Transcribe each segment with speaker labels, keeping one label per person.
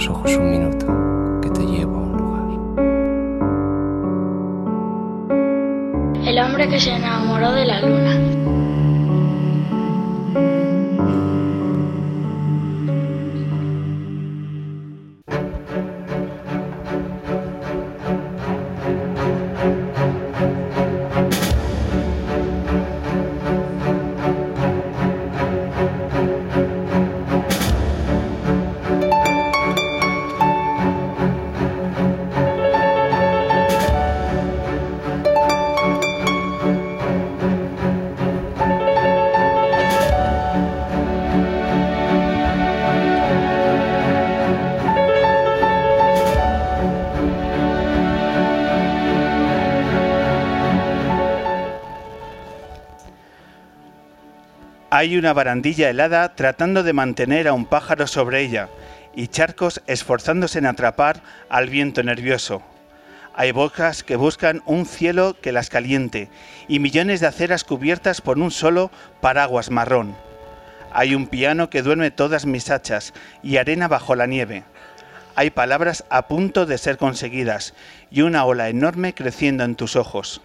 Speaker 1: los ojos un minuto, que te llevo a un
Speaker 2: lugar. El hombre que se enamoró de la luna.
Speaker 3: Hay una barandilla helada tratando de mantener a un pájaro sobre ella y charcos esforzándose en atrapar al viento nervioso. Hay bocas que buscan un cielo que las caliente y millones de aceras cubiertas por un solo paraguas marrón. Hay un piano que duerme todas mis hachas y arena bajo la nieve. Hay palabras a punto de ser conseguidas y una ola enorme creciendo en tus ojos.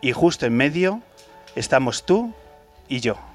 Speaker 3: Y justo en medio estamos tú y yo.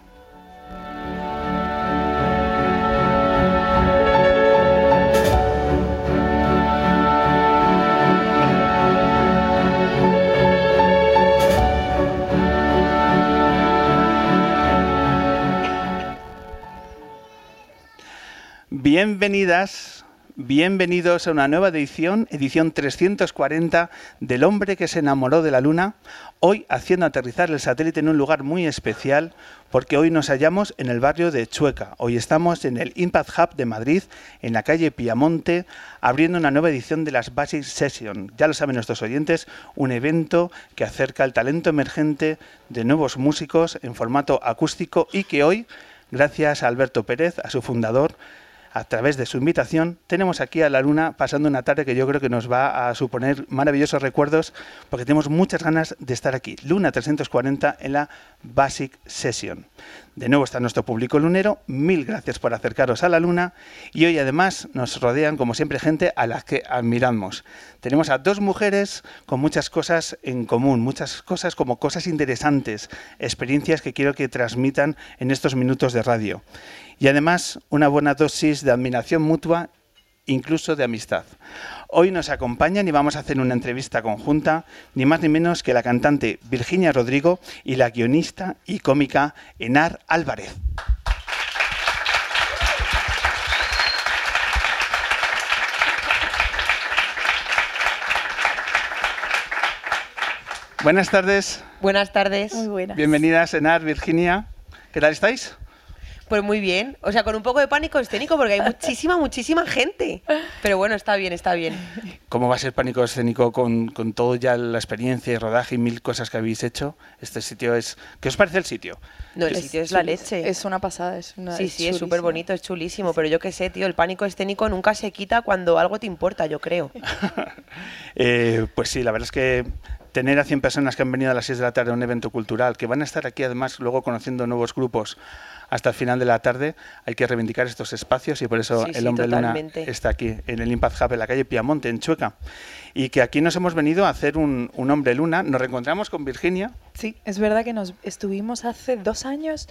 Speaker 3: Bienvenidas, bienvenidos a una nueva edición, edición 340 del hombre que se enamoró de la luna, hoy haciendo aterrizar el satélite en un lugar muy especial porque hoy nos hallamos en el barrio de Chueca. Hoy estamos en el Impact Hub de Madrid, en la calle Piamonte, abriendo una nueva edición de las Basic Session. Ya lo saben nuestros oyentes, un evento que acerca el talento emergente de nuevos músicos en formato acústico y que hoy, gracias a Alberto Pérez, a su fundador, a través de su invitación, tenemos aquí a la Luna pasando una tarde que yo creo que nos va a suponer maravillosos recuerdos porque tenemos muchas ganas de estar aquí. Luna 340 en la Basic Session. De nuevo está nuestro público lunero, mil gracias por acercaros a la Luna y hoy además nos rodean como siempre gente a la que admiramos. Tenemos a dos mujeres con muchas cosas en común, muchas cosas como cosas interesantes, experiencias que quiero que transmitan en estos minutos de radio y además una buena dosis de admiración mutua, incluso de amistad. Hoy nos acompañan y vamos a hacer una entrevista conjunta, ni más ni menos que la cantante Virginia Rodrigo y la guionista y cómica Enar Álvarez. Buenas tardes.
Speaker 4: Buenas tardes.
Speaker 5: Muy buenas.
Speaker 3: Bienvenidas, Enar, Virginia. ¿Qué tal estáis?
Speaker 4: Pues muy bien. O sea, con un poco de pánico escénico porque hay muchísima, muchísima gente. Pero bueno, está bien, está bien.
Speaker 3: ¿Cómo va a ser pánico escénico con, con todo ya la experiencia y rodaje y mil cosas que habéis hecho? Este sitio es... ¿Qué os parece el sitio?
Speaker 4: No, el sitio es la leche.
Speaker 5: Es una pasada, es una
Speaker 4: Sí, sí, es súper bonito, es chulísimo. Pero yo qué sé, tío, el pánico escénico nunca se quita cuando algo te importa, yo creo.
Speaker 3: eh, pues sí, la verdad es que tener a 100 personas que han venido a las 6 de la tarde a un evento cultural, que van a estar aquí además luego conociendo nuevos grupos hasta el final de la tarde, hay que reivindicar estos espacios y por eso el Hombre Luna está aquí en el Impact Hub en la calle Piamonte, en Chueca. Y que aquí nos hemos venido a hacer un, un Hombre Luna. Nos reencontramos con Virginia.
Speaker 5: Sí, es verdad que nos estuvimos hace dos años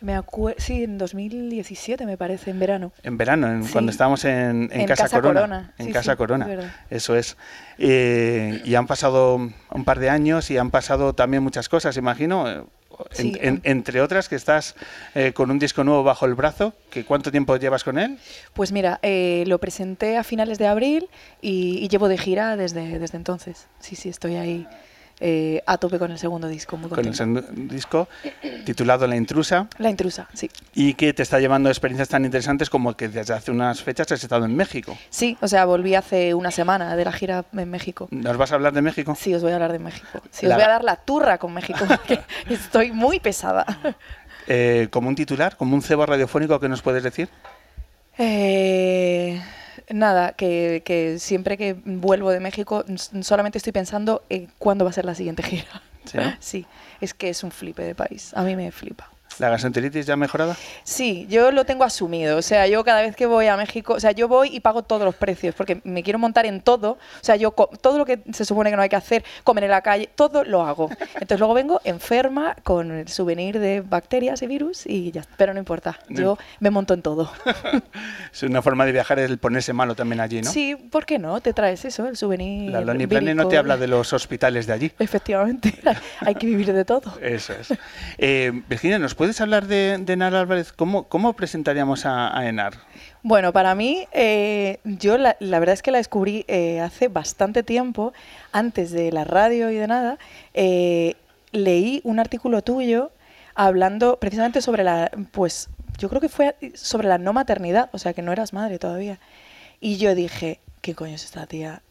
Speaker 5: me sí, en 2017 me parece, en verano.
Speaker 3: En verano, cuando estábamos en, Casa, Corona. En Casa Corona, eso es. Eh, y han pasado un par de años y han pasado también muchas cosas, imagino. entre otras, que estás eh, con un disco nuevo bajo el brazo. Que ¿Cuánto tiempo llevas con él?
Speaker 5: Pues mira, eh, lo presenté a finales de abril y, y, llevo de gira desde, desde entonces. Sí, sí, estoy ahí eh, a tope con el segundo disco. Muy
Speaker 3: con el segundo disco titulado La Intrusa.
Speaker 5: La Intrusa, sí.
Speaker 3: Y que te está llevando a experiencias tan interesantes como que desde hace unas fechas has estado en México.
Speaker 5: Sí, o sea, volví hace una semana de la gira en México.
Speaker 3: ¿Nos vas a hablar de México?
Speaker 5: Sí, os voy a hablar de México. Sí, os voy a dar la turra con México, porque estoy muy pesada.
Speaker 3: Eh, como un titular, como un cebo radiofónico, ¿qué nos puedes decir?
Speaker 5: Eh Nada, que, siempre que vuelvo de México solamente estoy pensando en cuándo va a ser la siguiente gira.
Speaker 3: ¿Sí?
Speaker 5: sí, es que es un flipe de país. A mí me flipa.
Speaker 3: ¿La gastroenteritis ya mejorada?
Speaker 5: Sí, yo lo tengo asumido. O sea, yo cada vez que voy a México, o sea, yo voy y pago todos los precios porque me quiero montar en todo. O sea, yo todo lo que se supone que no hay que hacer, comer en la calle, todo lo hago. Entonces luego vengo enferma con el souvenir de bacterias y virus y ya. Pero no importa, yo me monto en todo.
Speaker 3: Es una forma de viajar el ponerse malo también allí, ¿no?
Speaker 5: Sí, ¿por qué no? Te traes eso, el souvenir.
Speaker 3: La Lonely Planet no te habla de los hospitales de allí.
Speaker 5: Efectivamente, hay que vivir de todo.
Speaker 3: Eso es. Eh, Virginia, ¿nos puedes hablar de, Enar Álvarez? ¿Cómo, cómo presentaríamos a, Enar?
Speaker 5: Bueno, para mí, eh, yo la, la verdad es que la descubrí eh, hace bastante tiempo, antes de la radio y de nada. Eh, leí un artículo tuyo hablando precisamente sobre la, pues yo creo que fue sobre la no maternidad, o sea que no eras madre todavía. Y yo dije, ¿qué coño es esta tía?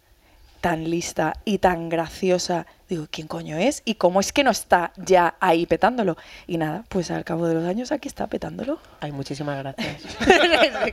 Speaker 5: tan lista y tan graciosa. Digo, ¿quién coño es? ¿Y cómo es que no está ya ahí petándolo? Y nada, pues al cabo de los años aquí está petándolo.
Speaker 4: Ay, muchísimas gracias.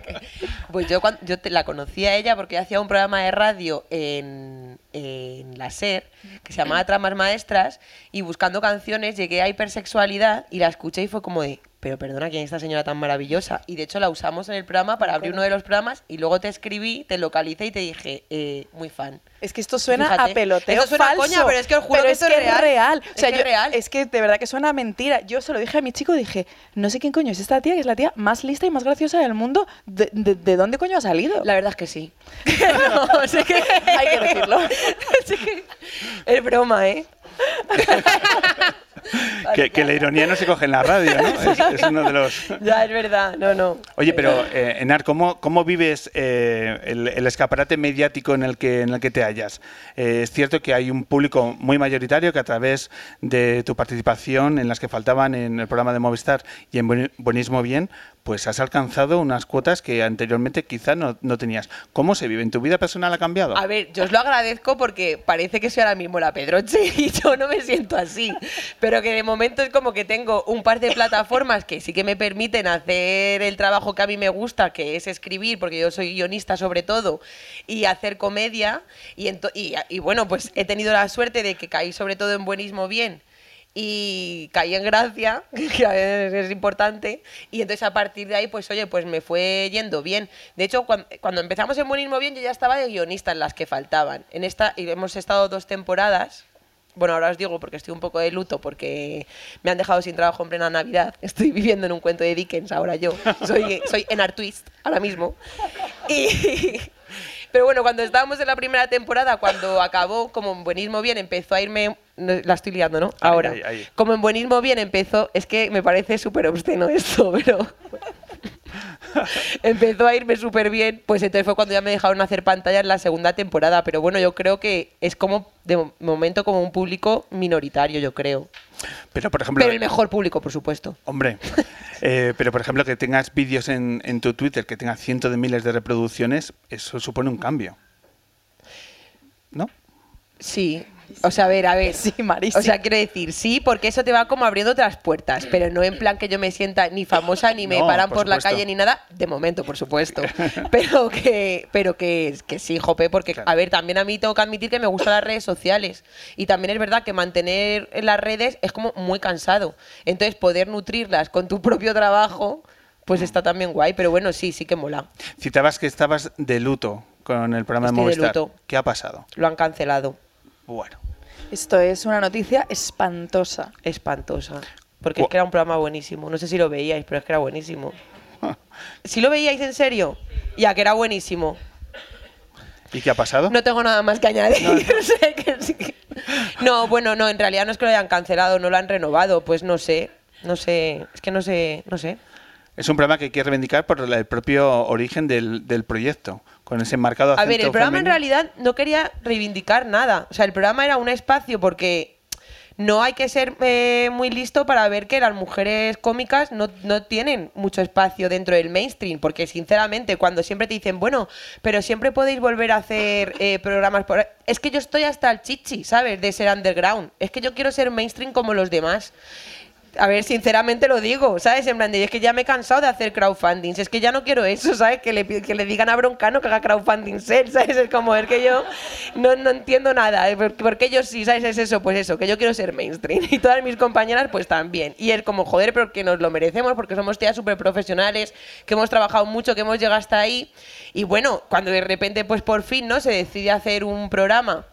Speaker 4: pues yo, cuando, yo te- la conocí a ella porque hacía un programa de radio en, en la SER que se llamaba Tramas Maestras y buscando canciones llegué a hipersexualidad y la escuché y fue como de, pero perdona, ¿quién es esta señora tan maravillosa? Y de hecho la usamos en el programa para abrir uno de los programas y luego te escribí, te localicé y te dije, eh, muy fan.
Speaker 5: Es que esto suena
Speaker 4: Fíjate,
Speaker 5: a peloteo
Speaker 4: esto suena a
Speaker 5: falso.
Speaker 4: coña, pero es que os juro
Speaker 5: pero
Speaker 4: que
Speaker 5: es
Speaker 4: esto es
Speaker 5: que
Speaker 4: real.
Speaker 5: O
Speaker 4: Es que
Speaker 5: yo-
Speaker 4: es real.
Speaker 5: es que de verdad que suena a mentira. Yo se lo dije a mi chico, dije, no sé quién coño es esta tía, que es la tía más lista y más graciosa del mundo. ¿De, de- de dónde coño ha salido?
Speaker 4: La verdad es que sí. no, sé que...
Speaker 5: Hay que decirlo.
Speaker 4: Sí que- Es broma, ¿eh?
Speaker 3: Que, que la ironía no se coge en la radio, ¿no? Es, es uno de los...
Speaker 4: Ya, es verdad, no, no.
Speaker 3: Oye, pero eh, Enar, ¿cómo, cómo vives eh, el, el escaparate mediático en el que, en el que te hallas? Eh, es cierto que hay un público muy mayoritario que a través de tu participación en las que faltaban en el programa de Movistar y en Buen- Buenismo Bien, pues has alcanzado unas cuotas que anteriormente quizá no, no tenías. ¿Cómo se vive? ¿En tu vida personal ha cambiado?
Speaker 4: A ver, yo os lo agradezco porque parece que soy ahora mismo la Pedroche y yo no me siento así. Pero que de momento es como que tengo un par de plataformas que sí que me permiten hacer el trabajo que a mí me gusta, que es escribir, porque yo soy guionista sobre todo, y hacer comedia. Y, y bueno, pues he tenido la suerte de que caí sobre todo en buenismo bien. Y caí en gracia, que es importante, y entonces a partir de ahí, pues oye, pues me fue yendo bien. De hecho, cuando, empezamos en Buenismo Bien, yo ya estaba de guionista en las que faltaban. En esta, y hemos estado dos temporadas, bueno, ahora os digo porque estoy un poco de luto, porque me han dejado sin trabajo en plena Navidad. Estoy viviendo en un cuento de Dickens ahora yo. Soy, soy en Twist ahora mismo. Y, pero bueno, cuando estábamos en la primera temporada, cuando acabó, como en Buenismo Bien, empezó a irme... no, La estoy liando, ¿no?
Speaker 3: Ahí,
Speaker 4: Ahora.
Speaker 3: ahí, ahí.
Speaker 4: Como en Buenismo Bien empezó... Es que me parece súper obsceno esto, pero... empezó a irme súper bien, pues entonces fue cuando ya me dejaron hacer pantalla en la segunda temporada. Pero bueno, yo creo que es como, de mo- momento, como un público minoritario, yo creo.
Speaker 3: Pero, por ejemplo...
Speaker 4: Pero el mejor público, por supuesto.
Speaker 3: Hombre, eh, pero por ejemplo que tengas vídeos en, en tu Twitter que tenga cientos de miles de reproducciones, eso supone un cambio. ¿No?
Speaker 4: Sí. O sea, a ver, a ver.
Speaker 5: Sí, Marisa.
Speaker 4: O sea, quiero decir, sí, porque eso te va como abriendo otras puertas, pero no en plan que yo me sienta ni famosa ni me
Speaker 3: No,
Speaker 4: paran
Speaker 3: por
Speaker 4: por, la calle ni nada, de momento, por supuesto. Pero que, pero que, que sí, jope, porque,
Speaker 3: Claro.
Speaker 4: a ver, también a mí tengo que admitir que me gustan las redes sociales. Y también es verdad que mantener en las redes es como muy cansado. Entonces, poder nutrirlas con tu propio trabajo, pues está también guay. Pero bueno, sí, sí que mola.
Speaker 3: Citabas que estabas de luto con el programa
Speaker 4: Estoy
Speaker 3: de
Speaker 4: de
Speaker 3: Movistar.
Speaker 4: luto.
Speaker 3: ¿Qué ha pasado?
Speaker 4: Lo han cancelado.
Speaker 3: Bueno,
Speaker 5: Esto es una noticia espantosa.
Speaker 4: Espantosa. Porque es que era un programa buenísimo. No sé si lo veíais, pero es que era buenísimo. ¿Si lo veíais en serio? Ya, que era buenísimo.
Speaker 3: ¿y qué ha pasado?
Speaker 4: No tengo nada más que añadir. Sé que sí que- No, bueno, no, en realidad no es que lo hayan cancelado, no lo han renovado. Pues no sé. No sé. Es que no sé. No sé.
Speaker 3: Es un programa que hay que reivindicar por el propio origen del, del proyecto, con ese marcado acento
Speaker 4: A ver, el programa en realidad no quería reivindicar nada. O sea, el programa era un espacio porque no hay que ser eh, muy listo para ver que las mujeres cómicas no, no tienen mucho espacio dentro del mainstream. Porque, sinceramente, cuando siempre te dicen, bueno, pero siempre podéis volver a hacer eh, programas por... Es que yo estoy hasta el chichi, ¿sabes? De ser underground. Es que yo quiero ser mainstream como los demás. A ver, sinceramente lo digo, ¿sabes? En plan, de, es que ya me he cansado de hacer crowdfunding. Es que ya no quiero eso, ¿sabes? Que le, digan a Broncano que haga crowdfunding ser, ¿sabes? Es como, es que yo no, no entiendo nada. ¿eh? Porque ellos sí, ¿sabes? Es eso, pues eso, que yo quiero ser mainstream. Y todas mis compañeras, pues también. Y es como, joder, pero que nos lo merecemos porque somos tías súper profesionales, que hemos trabajado mucho, que hemos llegado hasta ahí. Y bueno, cuando de repente, pues por fin, ¿no? Se decide hacer un programa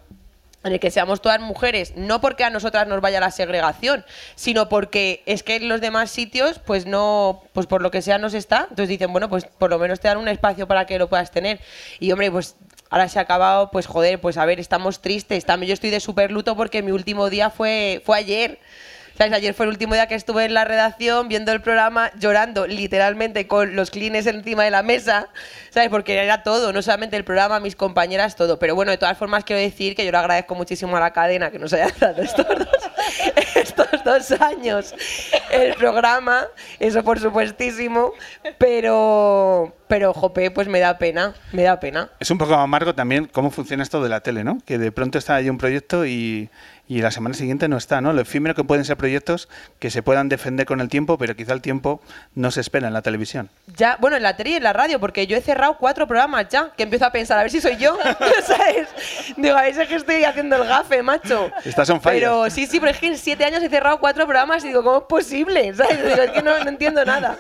Speaker 4: en el que seamos todas mujeres, no porque a nosotras nos vaya la segregación, sino porque es que en los demás sitios, pues no, pues por lo que sea nos está. Entonces dicen, bueno, pues por lo menos te dan un espacio para que lo puedas tener. Y hombre, pues ahora se ha acabado, pues joder, pues a ver, estamos tristes. También yo estoy de súper luto porque mi último día fue, fue ayer. ¿Sabes? Ayer fue el último día que estuve en la redacción viendo el programa, llorando literalmente con los clines encima de la mesa, ¿sabes? Porque era todo, no solamente el programa, mis compañeras, todo. Pero bueno, de todas formas quiero decir que yo le agradezco muchísimo a la cadena que nos haya dado estos dos, estos dos años el programa, eso por supuestísimo, pero, pero jope, pues me da pena, me da pena.
Speaker 3: Es un poco amargo también cómo funciona esto de la tele, ¿no? Que de pronto está ahí un proyecto y, y la semana siguiente no está, ¿no? Lo efímero que pueden ser proyectos que se puedan defender con el tiempo, pero quizá el tiempo no se espera en la televisión.
Speaker 4: Ya, bueno, en la tele y en la radio, porque yo he cerrado cuatro programas ya, que empiezo a pensar, a ver si soy yo, ¿sabes? Digo, a ver si es que estoy haciendo el gafe, macho.
Speaker 3: Estás on fire.
Speaker 4: Pero sí, sí, pero es que en siete años he cerrado cuatro programas y digo, ¿cómo es posible? ¿Sabes? Digo, es que no, no entiendo nada.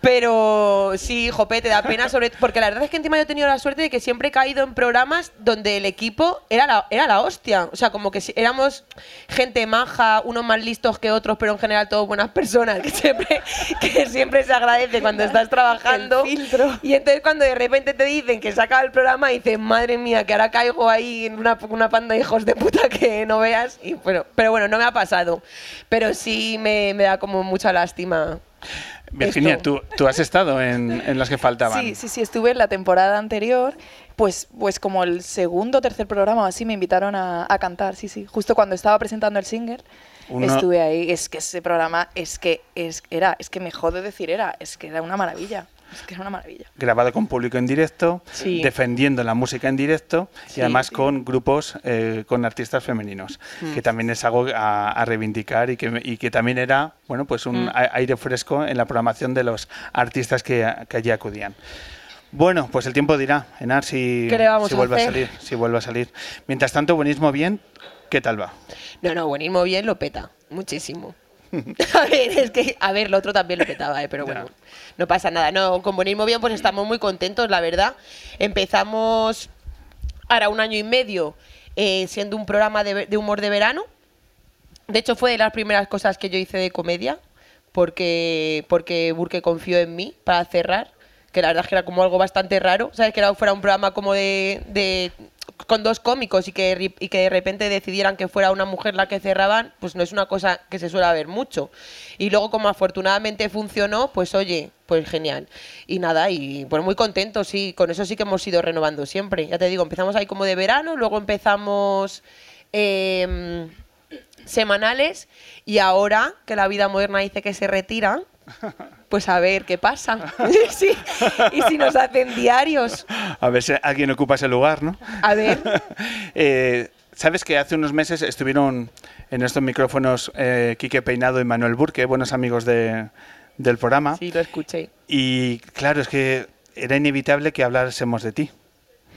Speaker 4: Pero sí, jope, te da pena sobre porque la verdad es que encima yo he tenido la suerte de que siempre he caído en programas donde el equipo era la, era la hostia. O sea, como que si- gente maja, unos más listos que otros, pero en general todos buenas personas, que siempre, que siempre se agradece cuando estás trabajando.
Speaker 5: El filtro.
Speaker 4: Y entonces cuando de repente te dicen que se acaba el programa, dices, madre mía, que ahora caigo ahí en una, una panda de hijos de puta que no veas. Y bueno, pero bueno, no me ha pasado. Pero sí me, me da como mucha lástima.
Speaker 3: Virginia, tú, tú has estado en, en las que faltaban.
Speaker 5: Sí, sí, sí, estuve en la temporada anterior, pues, pues como el segundo o tercer programa así me invitaron a, a cantar, sí, sí. Justo cuando estaba presentando el single,
Speaker 3: Uno-
Speaker 5: estuve ahí. Es que ese programa es que es, era, es que me jode decir era, es que era una maravilla. Es que era una maravilla.
Speaker 3: grabado con público en directo,
Speaker 4: Sí.
Speaker 3: defendiendo la música en directo
Speaker 4: Sí,
Speaker 3: y además
Speaker 4: sí.
Speaker 3: con grupos, eh, con artistas femeninos,
Speaker 4: Mm.
Speaker 3: que también es algo a, a reivindicar y que, y que también era bueno pues un
Speaker 4: Mm.
Speaker 3: aire fresco en la programación de los artistas que, que allí acudían. Bueno, pues el tiempo dirá, Enar, si,
Speaker 4: ¿Qué le vamos
Speaker 3: si vuelve a salir. Si vuelve a salir. Mientras tanto, buenismo bien, ¿qué tal va?
Speaker 4: No, no, buenismo bien lo peta, muchísimo. A ver, es que, a ver, lo otro también lo petaba, ¿eh? pero
Speaker 3: Ya.
Speaker 4: bueno, no pasa nada. No, con buenismo bien, pues estamos muy contentos, la verdad. Empezamos ahora un año y medio eh, siendo un programa de, de humor de verano. De hecho, fue de las primeras cosas que yo hice de comedia, porque, porque Burke confió en mí para cerrar, que la verdad es que era como algo bastante raro, ¿sabes? Que era, fuera un programa como de, de- con dos cómicos y que, y que de repente decidieran que fuera una mujer la que cerraban, pues no es una cosa que se suele ver mucho. Y luego, como afortunadamente funcionó, pues oye, pues genial. Y nada, y pues muy contentos, sí, con eso sí que hemos ido renovando siempre. Ya te digo, empezamos ahí como de verano, luego empezamos... em, semanales y ahora que la vida moderna dice que se retiran, pues a ver qué pasa. Sí, Y si nos hacen diarios,
Speaker 3: A ver si alguien ocupa ese lugar, ¿no?
Speaker 4: a ver.
Speaker 3: Eh, Sabes que hace unos meses estuvieron en estos micrófonos eh, Quique Peinado y Manuel Burque, buenos amigos de- del programa.
Speaker 4: Sí, lo escuché.
Speaker 3: Y claro, es que era inevitable que hablásemos de ti.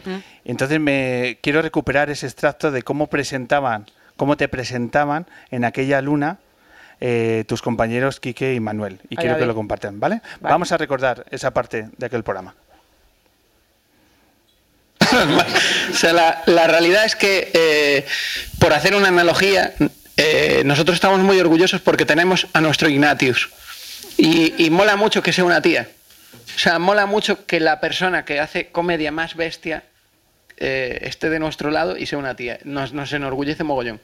Speaker 4: Mm.
Speaker 3: Entonces me quiero recuperar ese extracto de cómo presentaban, cómo te presentaban en aquella luna eh, tus compañeros Quique y Manuel. Y quiero que lo compartan, ¿vale?
Speaker 4: Vale.
Speaker 3: Vamos a recordar esa parte de aquel programa.
Speaker 6: O sea, la, la realidad es que, eh, por hacer una analogía, eh, nosotros estamos muy orgullosos porque tenemos a nuestro Ignatius. Y, y mola mucho que sea una tía. O sea, mola mucho que la persona que hace comedia más bestia eh, esté de nuestro lado y sea una tía. Nos, nos enorgullece mogollón.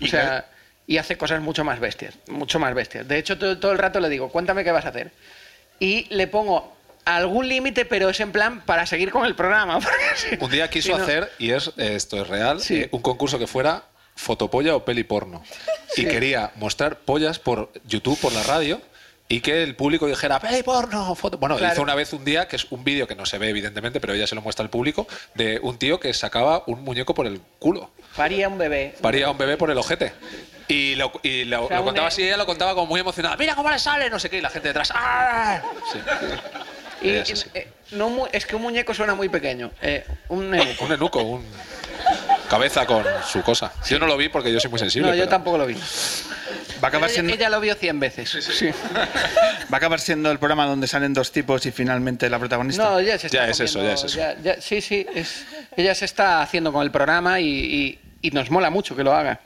Speaker 6: O sea, y hace cosas mucho más bestias, mucho más bestias. De hecho, todo, todo el rato le digo, cuéntame qué vas a hacer. Y le pongo algún límite, pero es en plan para seguir con el programa. si-
Speaker 7: Un día quiso
Speaker 6: si no-
Speaker 7: hacer, y es, esto es real,
Speaker 6: Sí.
Speaker 7: eh, un concurso que fuera fotopolla o peli porno. Y quería mostrar pollas por YouTube, por la radio, y que el público dijera, peli porno, foto. Bueno,
Speaker 6: Claro.
Speaker 7: hizo una vez un día, que es un vídeo que no se ve evidentemente, pero ella se lo muestra al público, de un tío que sacaba un muñeco por el culo.
Speaker 6: Paría un bebé.
Speaker 7: Paría un bebé por el ojete. Y lo, y lo-
Speaker 4: sea,
Speaker 7: lo
Speaker 4: un
Speaker 7: contaba
Speaker 4: ne-
Speaker 7: así, ella lo contaba como muy emocionada. Mira cómo le sale, no sé qué, y la gente detrás. ¡Ah! Sí.
Speaker 6: Y,
Speaker 7: es
Speaker 6: eh, no mu- es que un muñeco suena muy pequeño. Eh, un nenuco.
Speaker 7: Un enuco, un cabeza con su cosa. Yo no lo vi porque yo soy muy sensible.
Speaker 6: No, yo
Speaker 7: pero-
Speaker 6: tampoco lo vi.
Speaker 3: Va a acabar siendo,
Speaker 6: ella lo vio 100 veces. Sí.
Speaker 3: va a acabar siendo el programa donde salen dos tipos y finalmente la protagonista.
Speaker 6: No, ya se está
Speaker 7: Ya es eso, ya es eso.
Speaker 6: ya- ya- sí, sí. es- ella se está haciendo con el programa y, y- y nos mola mucho que lo haga.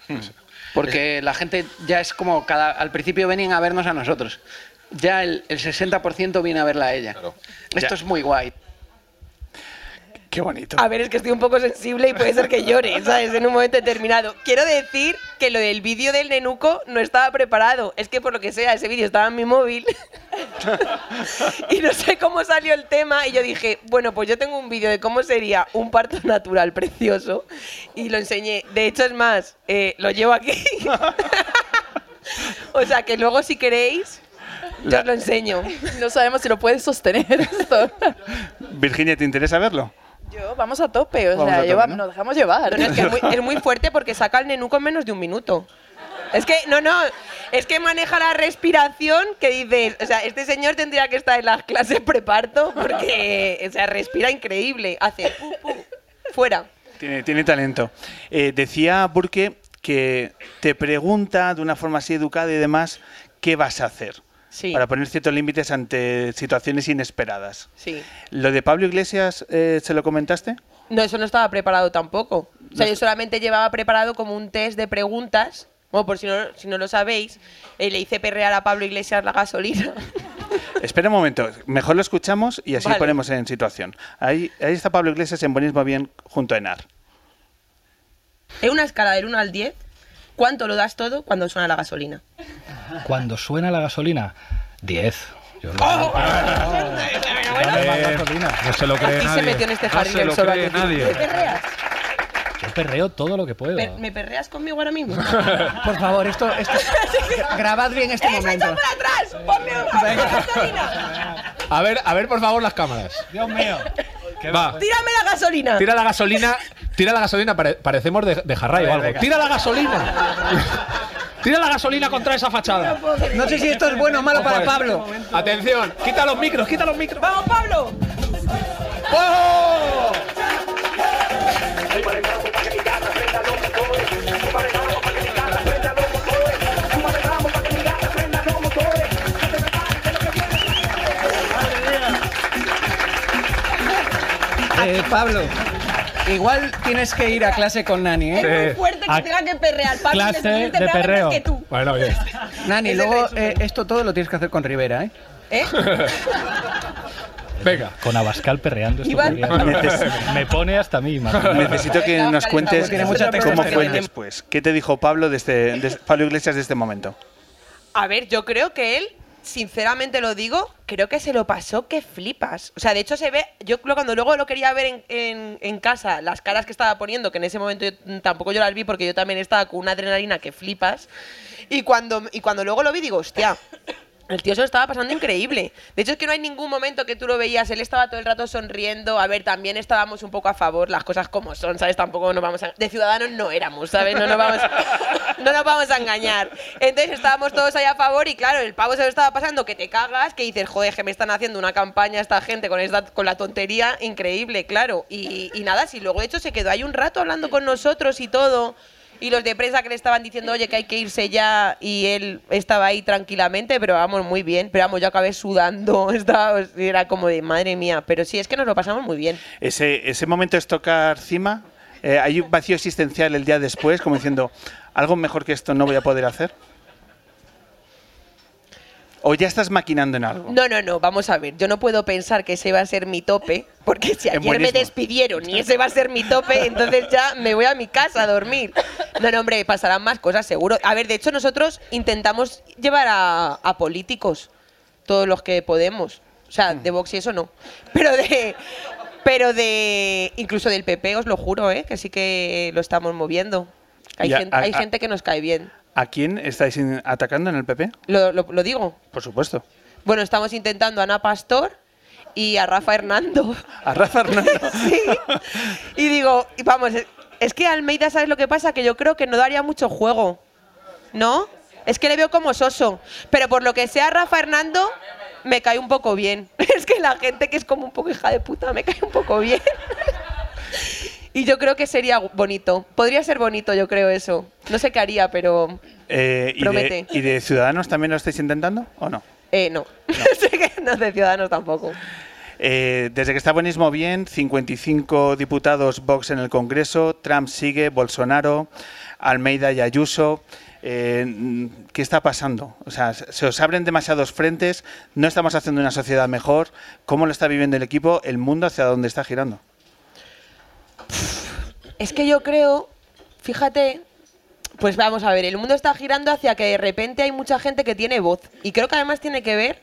Speaker 6: Porque la gente ya es como cada. Al principio venían a vernos a nosotros. Ya el, el 60% viene a verla a ella.
Speaker 7: Claro.
Speaker 6: Esto
Speaker 3: Ya.
Speaker 6: es muy guay.
Speaker 3: Qué bonito.
Speaker 4: A ver, es que estoy un poco sensible y puede ser que llore, ¿sabes? En un momento determinado. Quiero decir que lo del vídeo del nenuco no estaba preparado. Es que por lo que sea, ese vídeo estaba en mi móvil. y no sé cómo salió el tema. Y yo dije, bueno, pues yo tengo un vídeo de cómo sería un parto natural precioso. Y lo enseñé. De hecho, es más, eh, lo llevo aquí. o sea, que luego si queréis, yo os lo enseño.
Speaker 5: No sabemos si lo puedes sostener esto.
Speaker 3: Virginia, ¿te interesa verlo?
Speaker 5: Yo, vamos a tope, o
Speaker 3: Vamos
Speaker 5: sea,
Speaker 3: a tope,
Speaker 5: lleva-
Speaker 3: ¿no?
Speaker 5: nos dejamos llevar.
Speaker 4: No, no, es que es muy, es muy fuerte porque saca el nenuco en menos de un minuto. Es que, no, no, es que maneja la respiración que dices, o sea, este señor tendría que estar en las clases preparto porque, o sea, respira increíble, hace pu, pu, fuera.
Speaker 3: Tiene, tiene talento. Eh, decía Burke que te pregunta de una forma así educada y demás qué vas a hacer
Speaker 4: Sí.
Speaker 3: para poner ciertos límites ante situaciones inesperadas.
Speaker 4: Sí.
Speaker 3: ¿Lo de Pablo Iglesias eh, se lo comentaste?
Speaker 4: No, eso no estaba preparado tampoco. O sea, yo solamente llevaba preparado como un test de preguntas. Bueno, por si no, si no lo sabéis, eh, le hice perrear a Pablo Iglesias la gasolina.
Speaker 3: Espera un momento, mejor lo escuchamos y así
Speaker 4: Vale.
Speaker 3: ponemos en situación. Ahí, ahí está Pablo Iglesias en Buenismo Bien junto a Enar.
Speaker 4: En una escala del 1 al 10, ¿cuánto lo das todo cuando suena la gasolina?
Speaker 1: Cuando suena la gasolina, 10. Yo lo
Speaker 4: ¡Oh!
Speaker 8: No se lo cree
Speaker 4: Aquí se
Speaker 8: nadie.
Speaker 4: metió en este
Speaker 8: no se lo cree nadie.
Speaker 4: ¿Me perreas?
Speaker 1: Yo perreo todo lo que puedo.
Speaker 4: Per- ¿Me perreas conmigo ahora mismo?
Speaker 6: Por favor, esto, esto grabad bien este
Speaker 4: ¡Eh, se echa para atrás! ¡Ponme ponme gasolina!
Speaker 8: A ver, a ver, por favor, las cámaras.
Speaker 1: Dios mío.
Speaker 8: Va.
Speaker 4: ¡Tírame la gasolina!
Speaker 8: Tira la gasolina. Tira la gasolina. pare- parecemos de, de Jarray o algo. Tira la gasolina. Tira la gasolina contra esa fachada.
Speaker 6: No sé si esto es bueno o malo para Pablo.
Speaker 8: Atención. Quita los micros, quita los micros.
Speaker 4: ¡Vamos, Pablo!
Speaker 8: ¡Oh!
Speaker 6: Eh, Pablo, igual tienes que ir a clase con Nani,
Speaker 4: Es
Speaker 6: ¿eh?
Speaker 4: muy fuerte que
Speaker 1: A-
Speaker 4: tenga que perrear.
Speaker 1: Clase de
Speaker 4: perrear
Speaker 1: perreo.
Speaker 4: antes que tú.
Speaker 8: Bueno, bien.
Speaker 6: Nani,
Speaker 4: Es
Speaker 6: luego eh, esto todo lo tienes que hacer con Rivera, ¿eh?
Speaker 4: ¿Eh?
Speaker 8: Venga.
Speaker 1: Con Abascal perreando esto
Speaker 4: Iván.
Speaker 1: podría- Me pone hasta a mí, imagínate.
Speaker 3: Necesito que nos cuentes cómo fue después. ¿Qué te dijo Pablo de este, de Pablo Iglesias de este momento?
Speaker 4: A ver, yo creo que él, sinceramente lo digo, creo que se lo pasó que flipas. O sea, de hecho se ve, yo cuando luego lo quería ver en, en- casa, las caras que estaba poniendo, que en ese momento yo- tampoco yo las vi porque yo también estaba con una adrenalina que flipas. Y cuando, y cuando luego lo vi digo, hostia. El tío se lo estaba pasando increíble. De hecho, es que no hay ningún momento que tú lo veías. Él estaba todo el rato sonriendo. A ver, también estábamos un poco a favor, las cosas como son, ¿sabes? Tampoco nos vamos a... De ciudadanos no éramos, ¿sabes? No nos vamos, no nos vamos a engañar. Entonces estábamos todos ahí a favor y claro, el pavo se lo estaba pasando que te cagas, que dices, joder, que me están haciendo una campaña esta gente con, esta, con la tontería increíble, claro. Y, y nada, si luego de hecho se quedó ahí un rato hablando con nosotros y todo. Y los de prensa que le estaban diciendo, oye, que hay que irse ya, y él estaba ahí tranquilamente, pero vamos, muy bien. Pero vamos, yo acabé sudando, estaba, era como de madre mía. Pero sí, es que nos lo pasamos muy bien.
Speaker 3: Ese, ese momento es tocar cima. Eh, hay un vacío existencial el día después, como diciendo, algo mejor que esto no voy a poder hacer. ¿O ya estás maquinando en algo?
Speaker 4: No, no, no, vamos a ver. Yo no puedo pensar que ese va a ser mi tope, porque si ayer me despidieron y ese va a ser mi tope, entonces ya me voy a mi casa a dormir. No, no, hombre, pasarán más cosas, seguro. A ver, de hecho, nosotros intentamos llevar a, a políticos, todos los que podemos. O sea, de Vox y eso no. Pero de. Pero de. Incluso del PP, os lo juro, ¿eh? Que sí que lo estamos moviendo. Hay,
Speaker 3: Y a-
Speaker 4: gente,
Speaker 3: a-
Speaker 4: hay gente que nos cae bien.
Speaker 3: ¿A quién estáis atacando en el PP?
Speaker 4: Lo, lo- lo digo.
Speaker 3: Por supuesto.
Speaker 4: Bueno, estamos intentando a Ana Pastor y a Rafa Hernando.
Speaker 3: A Rafa Hernando.
Speaker 4: Sí. Y digo, y vamos, es- es que Almeida, ¿sabes lo que pasa? Que yo creo que no daría mucho juego. ¿No? Es que le veo como soso. Pero por lo que sea Rafa Hernando, me cae un poco bien. Es que la gente que es como un poco hija de puta, me cae un poco bien. Y yo creo que sería bonito. Podría ser bonito, yo creo eso. No sé qué haría, pero
Speaker 3: Eh, ¿y, de,
Speaker 4: Promete.
Speaker 3: ¿Y de Ciudadanos también lo estáis intentando o no?
Speaker 4: eh, no. Que no de Ciudadanos tampoco.
Speaker 3: Eh, desde que está buenismo bien, 55 diputados Vox en el Congreso, Trump sigue, Bolsonaro, Almeida y Ayuso. Eh, ¿Qué está pasando? O sea, se os abren demasiados frentes, no estamos haciendo una sociedad mejor. ¿Cómo lo está viviendo el equipo? ¿El mundo hacia dónde está girando?
Speaker 4: Es que yo creo, fíjate, pues vamos a ver, el mundo está girando hacia que de repente hay mucha gente que tiene voz. Y creo que además tiene que ver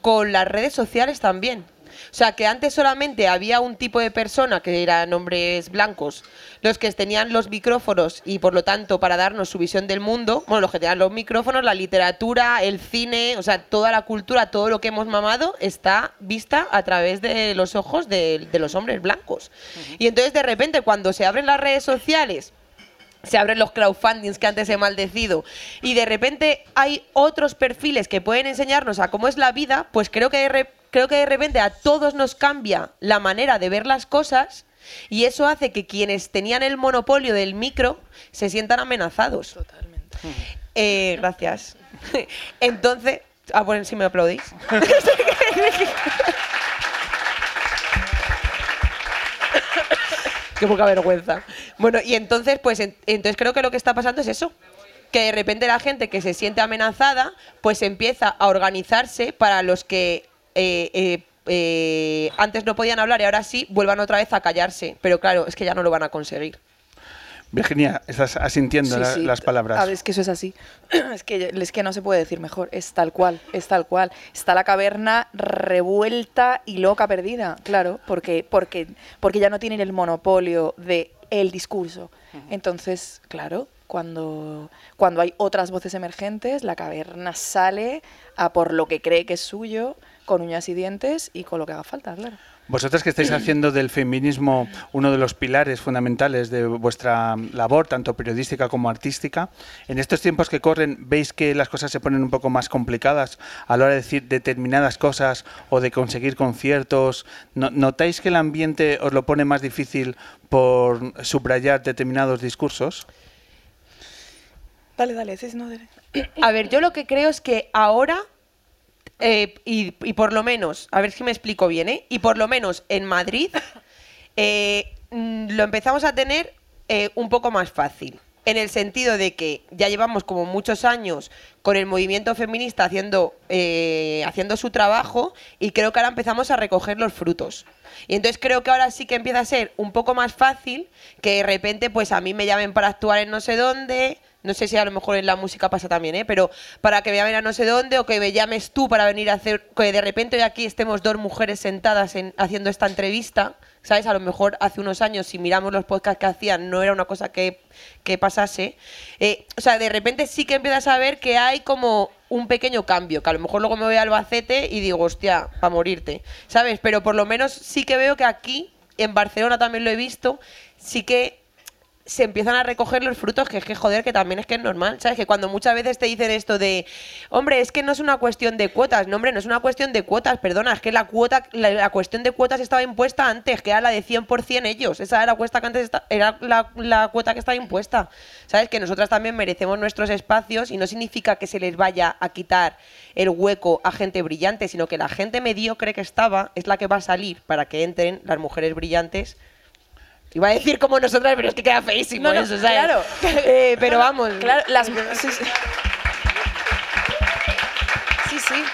Speaker 4: con las redes sociales también. O sea, que antes solamente había un tipo de persona, que eran hombres blancos, los que tenían los micrófonos y por lo tanto para darnos su visión del mundo, bueno, los que tenían los micrófonos, la literatura, el cine, o sea, toda la cultura, todo lo que hemos mamado está vista a través de los ojos de, de los hombres blancos. Y entonces de repente cuando se abren las redes sociales, se abren los crowdfundings que antes he maldecido y de repente hay otros perfiles que pueden enseñarnos a cómo es la vida, pues creo que de, creo que de repente a todos nos cambia la manera de ver las cosas y eso hace que quienes tenían el monopolio del micro se sientan amenazados.
Speaker 5: Totalmente.
Speaker 4: Eh, gracias. Entonces, ah, bueno, si me aplaudís. Qué poca vergüenza. Bueno, y entonces, pues, en- entonces creo que lo que está pasando es eso. Que de repente la gente que se siente amenazada, pues empieza a organizarse para los que eh, eh, eh, antes no podían hablar y ahora sí, vuelvan otra vez a callarse. Pero claro, es que ya no lo van a conseguir.
Speaker 3: Virginia, estás asintiendo
Speaker 5: Sí,
Speaker 3: la-
Speaker 5: sí.
Speaker 3: las palabras.
Speaker 5: A ver, es que eso es así. Es que, es que no se puede decir mejor. Es tal cual, es tal cual. Está la caverna revuelta y loca perdida, claro, porque, porque, porque ya no tienen el monopolio de el discurso. Entonces, claro, cuando, cuando hay otras voces emergentes, la caverna sale a por lo que cree que es suyo, con uñas y dientes y con lo que haga falta, claro.
Speaker 3: Vosotras que estáis haciendo del feminismo uno de los pilares fundamentales de vuestra labor, tanto periodística como artística, en estos tiempos que corren, ¿veis que las cosas se ponen un poco más complicadas a la hora de decir determinadas cosas o de conseguir conciertos? ¿No- ¿Notáis que el ambiente os lo pone más difícil por subrayar determinados discursos?
Speaker 5: Dale, dale, sí, no, dale.
Speaker 4: A ver, yo lo que creo es que ahora, eh, y, y por lo menos, a ver si me explico bien, ¿eh? Y por lo menos en Madrid eh, mm, lo empezamos a tener eh, un poco más fácil. En el sentido de que ya llevamos como muchos años con el movimiento feminista haciendo, eh, haciendo su trabajo y creo que ahora empezamos a recoger los frutos. Y entonces creo que ahora sí que empieza a ser un poco más fácil que de repente pues a mí me llamen para actuar en no sé dónde, no sé si a lo mejor en la música pasa también, ¿eh? pero para que me llamen a no sé dónde o que me llames tú para venir a hacer, que de repente aquí estemos dos mujeres sentadas en, haciendo esta entrevista, ¿sabes? A lo mejor hace unos años si miramos los podcasts que hacían no era una cosa que, que pasase. Eh, o sea, de repente sí que empiezas a ver que hay como un pequeño cambio, que a lo mejor luego me voy a Albacete y digo, hostia, para morirte, ¿sabes? Pero por lo menos sí que veo que aquí, en Barcelona también lo he visto, sí que se empiezan a recoger los frutos, que es que joder, que también es que es normal, ¿sabes? Que cuando muchas veces te dicen esto de, hombre, es que no es una cuestión de cuotas, no, hombre, no es una cuestión de cuotas, perdona, es que la cuota, la, cuestión de cuotas estaba impuesta antes, que era la de 100% ellos, esa era la que antes era la, la cuota que estaba impuesta, ¿sabes? Que nosotras también merecemos nuestros espacios y no significa que se les vaya a quitar el hueco a gente brillante, sino que la gente mediocre que estaba es la que va a salir para que entren las mujeres brillantes Iba a decir como nosotras, pero es que queda feísimo
Speaker 5: No, no,
Speaker 4: eso, ¿sabes?
Speaker 5: claro.
Speaker 4: Eh, pero vamos.
Speaker 5: Claro, las. Sí, sí. Sí, sí.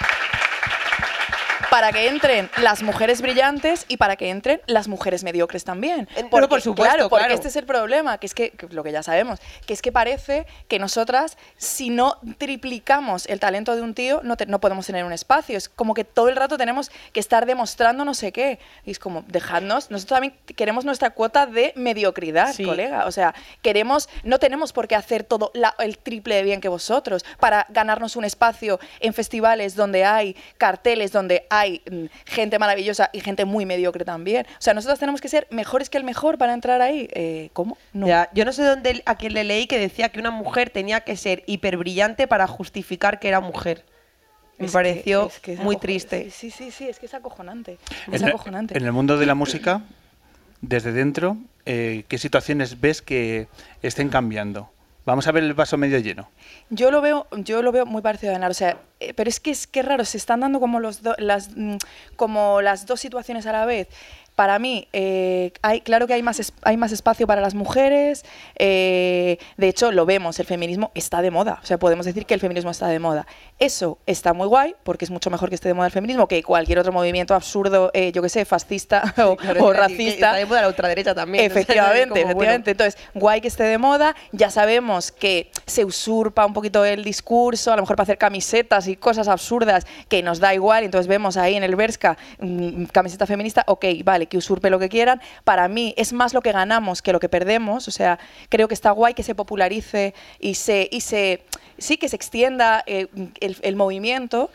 Speaker 5: Para que entren las mujeres brillantes y para que entren las mujeres mediocres también.
Speaker 4: No, por supuesto,
Speaker 5: claro, porque
Speaker 4: claro.
Speaker 5: este es el problema, que es que, que lo que ya sabemos, que es que parece que nosotras, si no triplicamos el talento de un tío, no, te- no podemos tener un espacio. Es como que todo el rato tenemos que estar demostrando no sé qué. Y es como, dejadnos, nosotros también queremos nuestra cuota de mediocridad,
Speaker 4: Sí.
Speaker 5: colega. O sea, queremos, no tenemos por qué hacer todo la- el triple de bien que vosotros para ganarnos un espacio en festivales donde hay carteles, donde hay hay mm, gente maravillosa y gente muy mediocre también. O sea, nosotros tenemos que ser mejores que el mejor para entrar ahí. Eh, ¿Cómo? No.
Speaker 4: Ya, yo no sé dónde a quién le leí que decía que una mujer tenía que ser hiperbrillante para justificar que era mujer. Me
Speaker 5: Es que-
Speaker 4: pareció
Speaker 5: es que es
Speaker 4: muy triste.
Speaker 5: Sí, sí, sí, es que es acojonante. Es
Speaker 3: En,
Speaker 5: acojonante.
Speaker 3: en el mundo de la música, desde dentro, eh, ¿qué situaciones ves que estén cambiando? Vamos a ver el vaso medio lleno.
Speaker 5: Yo lo veo, yo lo veo muy parecido a Anar, o sea, eh, pero es que es que raro, se están dando como los do- las mm, como las dos situaciones a la vez. Para mí, eh, hay, claro que hay más, es- hay más espacio para las mujeres. eh, de hecho, lo vemos, el feminismo está de moda. O sea, podemos decir que el feminismo está de moda. Eso está muy guay, porque es mucho mejor que esté de moda el feminismo que cualquier otro movimiento absurdo, eh, yo que sé, fascista o,
Speaker 4: Claro,
Speaker 5: o racista.
Speaker 4: Está de moda la ultraderecha también.
Speaker 5: Efectivamente,
Speaker 4: como, bueno,
Speaker 5: efectivamente. Entonces, guay que esté de moda. Ya sabemos que se usurpa un poquito el discurso, a lo mejor para hacer camisetas y cosas absurdas que nos da igual. Entonces vemos ahí en el Berska mm, camiseta feminista, ok, vale, que usurpe lo que quieran. Para mí es más lo que ganamos que lo que perdemos. O sea, creo que está guay que se popularice y se, y se sí que se extienda eh, el, el movimiento.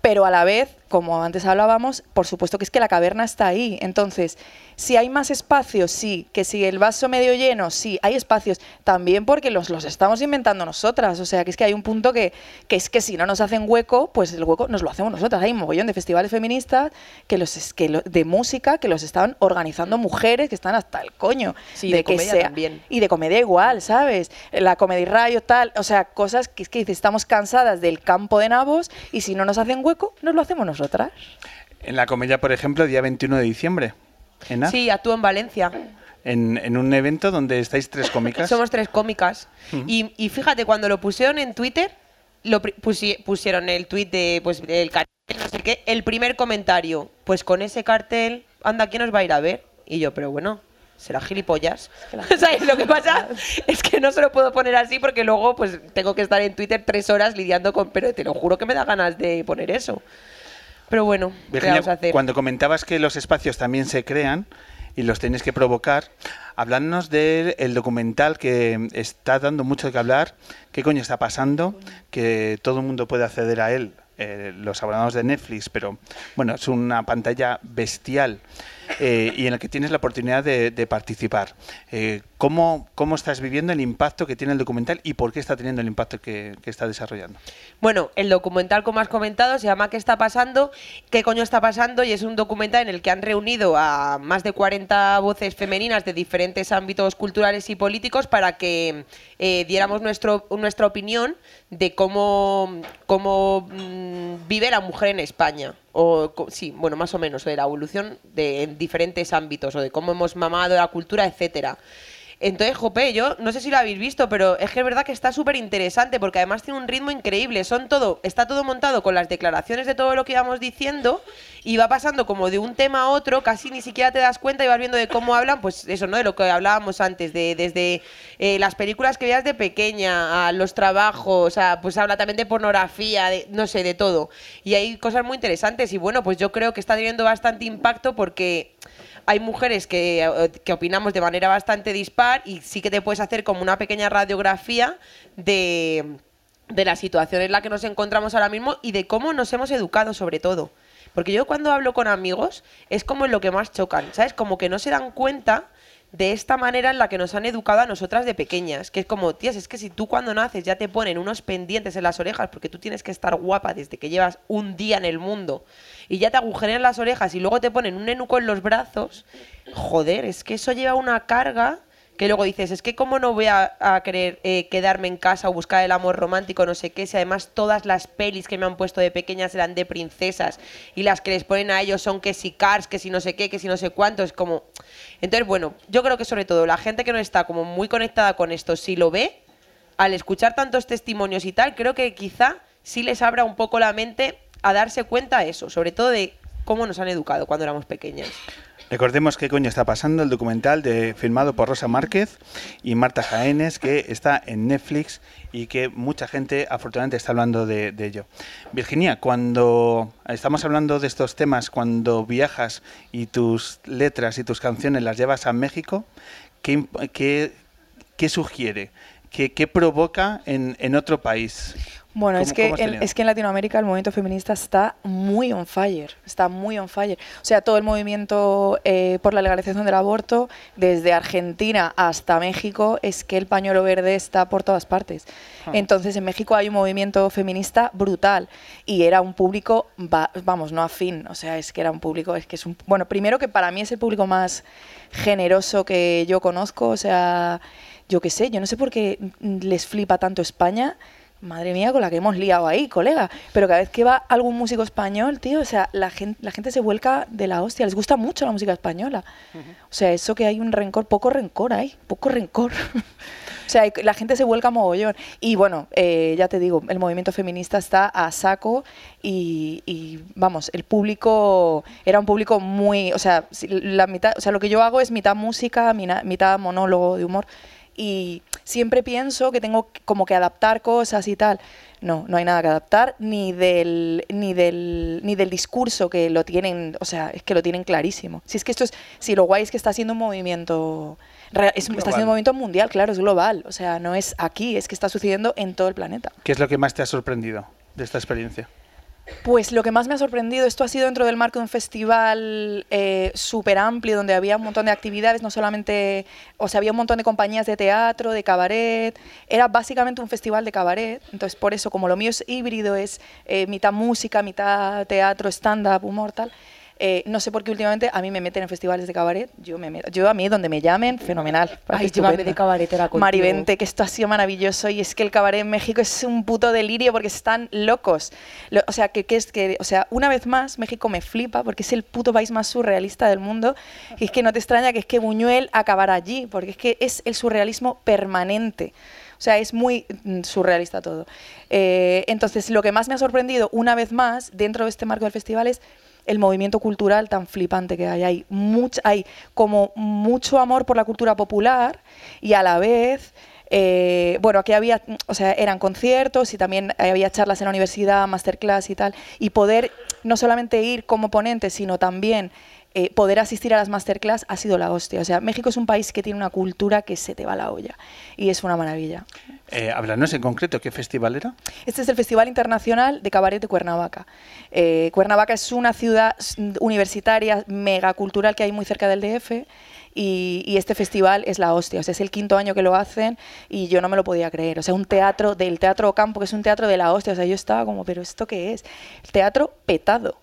Speaker 5: Pero a la vez, como antes hablábamos, por supuesto que es que la caverna está ahí. Entonces, si hay más espacios, sí. Que si el vaso medio lleno, sí, hay espacios. También porque los, los estamos inventando nosotras. O sea, que es que hay un punto que, que es que si no nos hacen hueco, pues el hueco nos lo hacemos nosotras. Hay un mogollón de festivales feministas que los, que lo- de música que los están organizando mujeres que están hasta el coño.
Speaker 4: Sí, de
Speaker 5: que
Speaker 4: comedia
Speaker 5: sea.
Speaker 4: también.
Speaker 5: Y de comedia igual, ¿sabes? La comedia rayo, tal. O sea, cosas que es que estamos cansadas del campo de nabos y si no nos hacen hueco, nos lo hacemos nosotras.
Speaker 3: En la comedia, por ejemplo, día 21 de diciembre, en,
Speaker 4: Sí, actúo en Valencia.
Speaker 3: en, en un evento donde estáis tres cómicas.
Speaker 4: Somos tres cómicas. y, y fíjate, cuando lo pusieron en Twitter, lo pusi- pusieron el tweet de, pues, el cartel, no sé qué, el primer comentario, pues con ese cartel, anda, ¿quién nos va a ir a ver? Y yo, pero bueno, será gilipollas. ¿Sabes? Lo que pasa es que no se lo puedo poner así porque luego pues tengo que estar en Twitter tres horas lidiando con, pero te lo juro que me da ganas de poner eso. Pero bueno, ¿qué vamos a hacer?
Speaker 3: cuando comentabas que los espacios también se crean y los tenéis que provocar, hablándonos del el documental que está dando mucho que hablar, qué coño está pasando, que todo el mundo puede acceder a él, eh, los abonados de Netflix, pero bueno, es una pantalla bestial eh, y en la que tienes la oportunidad de, participar. Eh, ¿cómo, ¿Cómo estás viviendo el impacto que tiene el documental y por qué está teniendo el impacto que, está desarrollando?
Speaker 4: Bueno, el documental, como has comentado, se llama ¿Qué está pasando? ¿Qué coño está pasando? Y es un documental en el que han reunido a más de 40 voces femeninas de diferentes ámbitos culturales y políticos para que eh, diéramos nuestro, nuestra opinión de cómo, cómo mm, vive la mujer en España. O, sí, bueno, más o menos, o de la evolución de, en diferentes ámbitos, o de cómo hemos mamado la cultura, etcétera. Entonces, Jope, yo no sé si lo habéis visto, pero es que es verdad que está súper interesante porque además tiene un ritmo increíble. Son todo, está todo montado con las declaraciones de todo lo que íbamos diciendo y va pasando como de un tema a otro, casi ni siquiera te das cuenta y vas viendo de cómo hablan, pues eso, ¿no? De lo que hablábamos antes, de desde eh, las películas que veías de pequeña, a los trabajos, a, pues habla también de pornografía, de, no sé, de todo. Y hay cosas muy interesantes y bueno, pues yo creo que está teniendo bastante impacto porque hay mujeres que, eh, que opinamos de manera bastante dispar y sí que te puedes hacer como una pequeña radiografía de, de la situación en la que nos encontramos ahora mismo y de cómo nos hemos educado sobre todo. Porque yo cuando hablo con amigos es como en lo que más chocan, ¿sabes? Como que no se dan cuenta de esta manera en la que nos han educado a nosotras de pequeñas, que es como, tías, es que si tú cuando naces ya te ponen unos pendientes en las orejas porque tú tienes que estar guapa desde que llevas un día en el mundo y ya te agujerean las orejas y luego te ponen un enuco en los brazos, joder, es que eso lleva una carga que luego dices, es que cómo no voy a, a querer eh, quedarme en casa o buscar el amor romántico, no sé qué, si además todas las pelis que me han puesto de pequeñas eran de princesas y las que les ponen a ellos son que si Cars, que si no sé qué, que si no sé cuánto, es como... Entonces, bueno, yo creo que sobre todo la gente que no está como muy conectada con esto, si lo ve, al escuchar tantos testimonios y tal, creo que quizá sí les abra un poco la mente a darse cuenta de eso, sobre todo de cómo nos han educado cuando éramos pequeñas.
Speaker 3: Recordemos qué coño está pasando, el documental de, filmado por Rosa Márquez y Marta Jaénes, que está en Netflix y que mucha gente afortunadamente está hablando de, ello. Virginia, cuando estamos hablando de estos temas, cuando viajas y tus letras y tus canciones las llevas a México, ¿qué, qué- qué sugiere? ¿Qué, qué provoca en, en otro país?
Speaker 5: Bueno, es
Speaker 3: ¿Cómo-
Speaker 5: que, en, es que en Latinoamérica el movimiento feminista está muy on fire, está muy on fire. O sea, todo el movimiento eh, por la legalización del aborto, desde Argentina hasta México, es que el pañuelo verde está por todas partes.
Speaker 3: Ah.
Speaker 5: Entonces, en México hay un movimiento feminista brutal y era un público, va- vamos, no afín, o sea, es que era un público, es que es un... Bueno, primero que para mí es el público más generoso que yo conozco, o sea, yo qué sé, yo no sé por qué les flipa tanto España. Madre mía, con la que hemos liado ahí, colega. Pero cada vez que va algún músico español, tío, o sea, la gente, la gente se vuelca de la hostia. Les gusta mucho la música española. O sea, eso que hay un rencor, poco rencor hay, poco rencor. o sea, la gente se vuelca mogollón. Y bueno, eh, ya te digo, el movimiento feminista está a saco y, y, vamos, el público era un público muy, o sea, la mitad, o sea, lo que yo hago es mitad música, mitad monólogo de humor y siempre pienso que tengo como que adaptar cosas y tal. No, no hay nada que adaptar, ni del, ni del, ni del discurso que lo tienen, o sea, es que lo tienen clarísimo. Si es que esto es, si lo guay es que está siendo un movimiento, es- está
Speaker 3: Global.
Speaker 5: siendo un movimiento mundial, claro, es global, o sea, no es aquí, es que está sucediendo en todo el planeta.
Speaker 3: ¿Qué es lo que más te ha sorprendido de esta experiencia?
Speaker 5: Pues lo que más me ha sorprendido, esto ha sido dentro del marco de un festival eh, súper amplio, donde había un montón de actividades, no solamente, o sea, había un montón de compañías de teatro, de cabaret, era básicamente un festival de cabaret, entonces por eso, como lo mío es híbrido, es eh, mitad música, mitad teatro, stand-up, humor, tal. Eh, no sé por qué últimamente a mí me meten en festivales de cabaret. Yo, me meto- yo a mí, donde me llamen, fenomenal.
Speaker 4: Ay, llévame contigo.
Speaker 5: Marivente, que esto ha sido maravilloso y es que el cabaret en México es un puto delirio porque están locos. Lo- o sea, que, que es que, o sea, una vez más México me flipa porque es el puto país más surrealista del mundo y es que no te extraña que es que Buñuel acabará allí porque es que es el surrealismo permanente. O sea, es muy mm, surrealista todo. Eh, entonces, lo que más me ha sorprendido, una vez más, dentro de este marco del festival, es el movimiento cultural tan flipante que hay. Hay, much- hay como mucho amor por la cultura popular y a la vez, eh, bueno, aquí había, o sea, eran conciertos y también había charlas en la universidad, masterclass y tal, y poder no solamente ir como ponente, sino también eh, poder asistir a las masterclass ha sido la hostia. O sea, México es un país que tiene una cultura que se te va la olla y es una maravilla.
Speaker 3: Eh, háblanos en concreto, ¿qué festival era?
Speaker 5: Este es el Festival Internacional de Cabaret de Cuernavaca. Eh, Cuernavaca es una ciudad universitaria megacultural que hay muy cerca del DF y, y este festival es la hostia. O sea, es el quinto año que lo hacen y yo no me lo podía creer. O sea, un teatro del Teatro Campo, que es un teatro de la hostia. O sea, yo estaba como, ¿pero esto qué es? El teatro petado.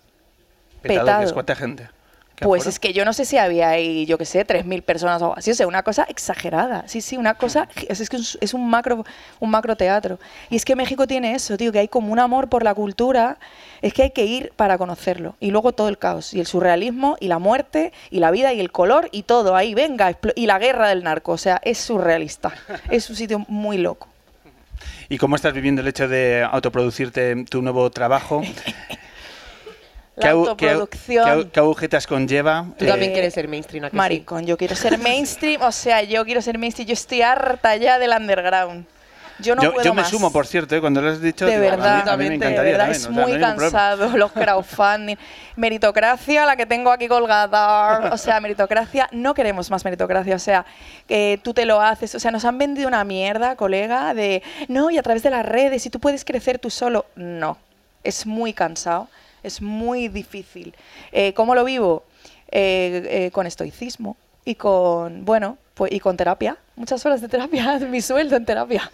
Speaker 3: Petado,
Speaker 5: Petado.
Speaker 3: que es cuánta gente. ¿Qué
Speaker 5: Pues es que yo no sé si había ahí, yo qué sé, 3.000 personas o algo así. O sea, una cosa exagerada. Sí, sí, una cosa. Es, es que es- un macro, un macro teatro. Y es que México tiene eso, tío, que hay como un amor por la cultura. Es que hay que ir para conocerlo. Y luego todo el caos. Y el surrealismo, y la muerte, y la vida, y el color, y todo. Ahí, venga. Y la guerra del narco. O sea, es surrealista. Es un sitio muy loco.
Speaker 3: ¿Y cómo estás viviendo el hecho de autoproducirte tu nuevo trabajo?
Speaker 5: La
Speaker 3: qué agu-
Speaker 5: autoproducción.
Speaker 3: qué agu- qué agujetas conlleva?
Speaker 4: Tú
Speaker 3: Eh,
Speaker 4: también quieres ser mainstream, ¿a que sí?
Speaker 5: Maricón, yo quiero ser mainstream. O sea, yo quiero ser mainstream. Yo estoy harta ya del underground. Yo no
Speaker 3: yo,
Speaker 5: puedo
Speaker 3: yo me
Speaker 5: más.
Speaker 3: sumo, por cierto, eh, cuando lo has dicho.
Speaker 5: De
Speaker 3: digo, a mí-
Speaker 5: verdad,
Speaker 3: a mí, me
Speaker 5: de
Speaker 3: encantaría
Speaker 5: verdad,
Speaker 3: también,
Speaker 5: es
Speaker 3: o sea, no
Speaker 5: muy
Speaker 3: problema.
Speaker 5: cansado los crowdfunding. Meritocracia, la que tengo aquí colgada. O sea, meritocracia, no queremos más meritocracia. O sea, que tú te lo haces. O sea, nos han vendido una mierda, colega, de no, y a través de las redes, y tú puedes crecer tú solo. No, es muy cansado, es muy difícil. Eh, ¿Cómo lo vivo? Eh, eh, con estoicismo y con, bueno, pues, y con terapia. Muchas horas de terapia, mi sueldo en terapia.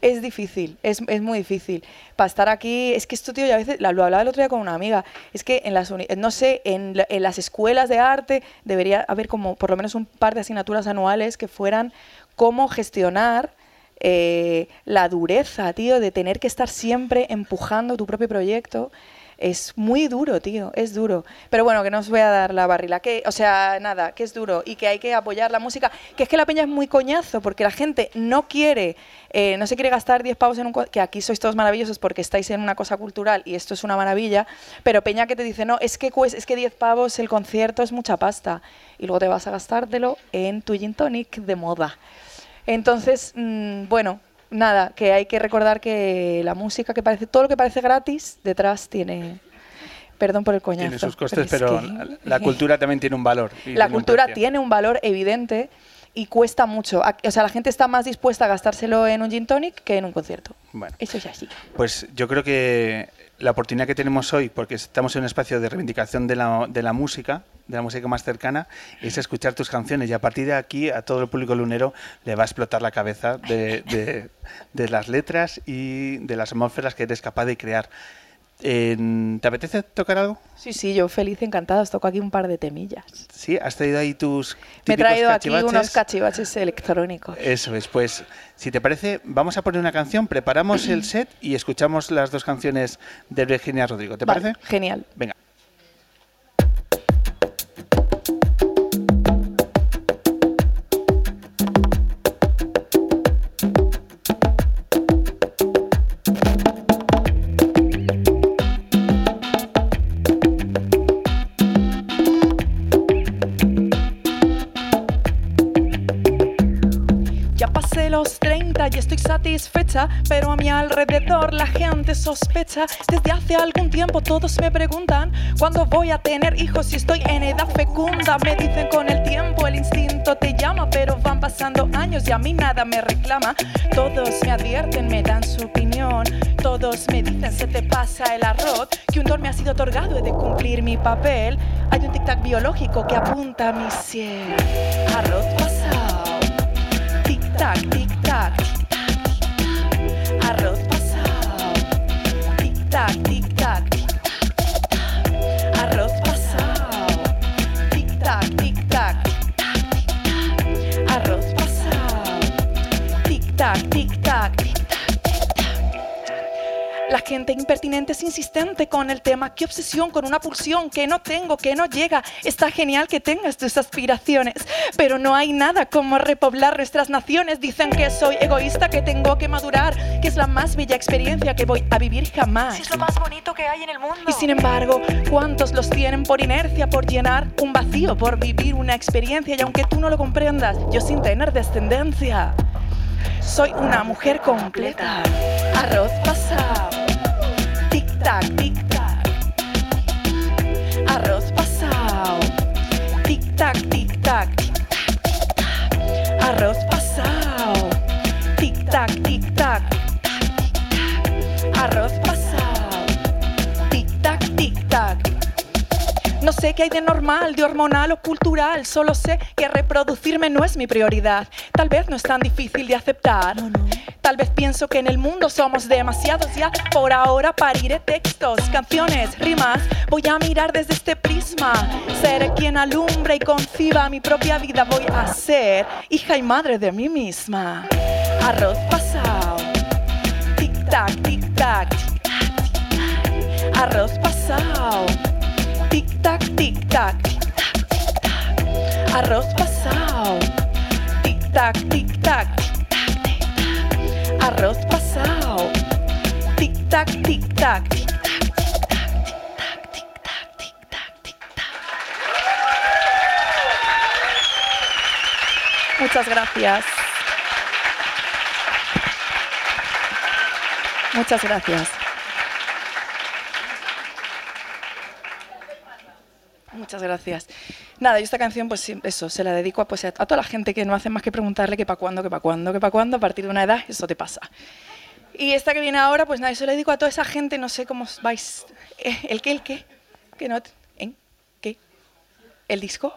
Speaker 5: Es difícil, es, es muy difícil. Para estar aquí, es que esto, tío, yo a veces, lo hablaba el otro día con una amiga, es que en las, no sé, en, en las escuelas de arte debería haber como por lo menos un par de asignaturas anuales que fueran cómo gestionar la dureza, tío, de tener que estar siempre empujando tu propio proyecto. Es muy duro, tío, es duro. Pero bueno, que no os voy a dar la barrila. Que, o sea, nada, que es duro y que hay que apoyar la música. Que es que la peña es muy coñazo porque la gente no quiere, eh, no se quiere gastar 10 pavos en un... Que aquí sois todos maravillosos porque estáis en una cosa cultural y esto es una maravilla. Pero peña que te dice, no, es que, es que 10 pavos el concierto es mucha pasta. Y luego te vas a gastártelo en tu gin tonic de moda. Entonces, mm, bueno, nada, que hay que recordar que la música que parece, todo lo que parece gratis, detrás tiene, perdón por el coñazo.
Speaker 3: Tiene sus costes,
Speaker 5: es
Speaker 3: pero
Speaker 5: que-
Speaker 3: la cultura también tiene un valor.
Speaker 5: la
Speaker 3: un
Speaker 5: cultura tiene un valor evidente y cuesta mucho. O sea, la gente está más dispuesta a gastárselo en un gin tonic que en un concierto.
Speaker 3: Bueno.
Speaker 5: Eso es así.
Speaker 3: Pues yo creo que la oportunidad que tenemos hoy, porque estamos en un espacio de reivindicación de la, de la música, de la música más cercana, es escuchar tus canciones y a partir de aquí a todo el público lunero le va a explotar la cabeza de, de- de las letras y de las atmósferas que eres capaz de crear. ¿Te apetece tocar algo?
Speaker 5: Sí, sí, yo feliz, encantada. Os toco aquí un par de temillas.
Speaker 3: Sí, has traído ahí tus...
Speaker 5: Me he traído aquí unos cachivaches electrónicos.
Speaker 3: Eso es, pues si te parece, vamos a poner una canción, preparamos el set y escuchamos las dos canciones de Virginia Rodrigo. ¿Te
Speaker 5: Vale,
Speaker 3: parece?
Speaker 5: Genial.
Speaker 3: Venga.
Speaker 5: 30 y estoy satisfecha, pero a mi alrededor la gente sospecha. Desde hace algún tiempo todos me preguntan cuándo voy a tener hijos si estoy en edad fecunda. Me dicen con el tiempo el instinto te llama, pero van pasando años y a mí nada me reclama. Todos me advierten, me dan su opinión. Todos me dicen se te pasa el arroz, que un don me ha sido otorgado, he de cumplir mi papel. Hay un tic-tac biológico que apunta a mi cielo. Arroz pasado. Tic tac, Tic tac, tic tac, tic tac, arroz pasado. Tic tac, tic tac, tic tac, arroz pasado. Tic tac, La gente impertinente es insistente con el tema. Qué obsesión con una pulsión que no tengo, que no llega. Está genial que tengas tus aspiraciones, pero no hay nada como repoblar nuestras naciones. Dicen que soy egoísta, que tengo que madurar, que es la más bella experiencia que voy a vivir jamás.
Speaker 9: Es lo más bonito que hay en el mundo.
Speaker 5: Y sin embargo, ¿cuántos los tienen por inercia, por llenar un vacío, por vivir una experiencia? Y aunque tú no lo comprendas, yo sin tener descendencia, soy una mujer completa. Arroz pasado. Tic tac, tic tac. Arroz pasado. Tic tac, tic sé qué hay de normal, de hormonal o cultural, solo sé que reproducirme no es mi prioridad. Tal vez no es tan difícil de aceptar. Tal vez pienso que en el mundo somos demasiados ya. Por ahora pariré textos, canciones, rimas. Voy a mirar desde este prisma. Seré quien alumbre y conciba mi propia vida. Voy a ser hija y madre de mí misma. Arroz pasado. Tic tac, tic tac, tic tac, tic tac. Arroz pasado. Tic tac, tic tac, tic tac, tic tac. Arroz pasado. Tic tac, tic tac, tic tac, tic tac. Arroz pasado. Tic tac, tic tac, tic tac. Muchas gracias. Muchas gracias. Muchas gracias. Nada, yo esta canción, pues eso, se la dedico a, pues, a toda la gente que no hace más que preguntarle que para cuándo, que para cuándo, que para cuándo, a partir de una edad, eso te pasa. Y esta que viene ahora, pues nada, eso le dedico a toda esa gente, no sé cómo vais. Eh, ¿El qué, el qué? ¿Qué no? ¿En? ¿Qué? ¿El disco?